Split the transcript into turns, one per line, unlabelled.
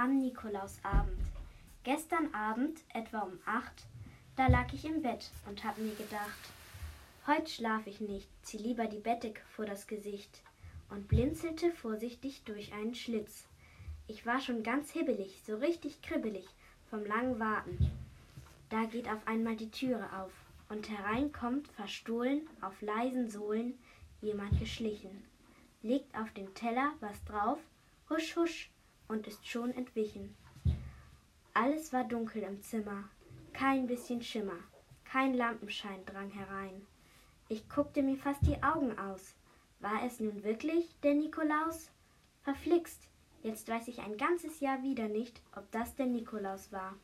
am Nikolausabend. Gestern Abend, etwa um acht, da lag ich im Bett und hab mir gedacht, heut schlaf ich nicht, zieh lieber die Bettdecke vor das Gesicht und blinzelte vorsichtig durch einen Schlitz. Ich war schon ganz hibbelig, so richtig kribbelig vom langen Warten. Da geht auf einmal die Türe auf und hereinkommt verstohlen auf leisen Sohlen jemand geschlichen, legt auf den Teller was drauf, husch husch und ist schon entwichen. Alles war dunkel im Zimmer, kein bisschen Schimmer, kein Lampenschein drang herein. Ich guckte mir fast die Augen aus. War es nun wirklich der Nikolaus? Verflixt, jetzt weiß ich ein ganzes Jahr wieder nicht, ob das der Nikolaus war.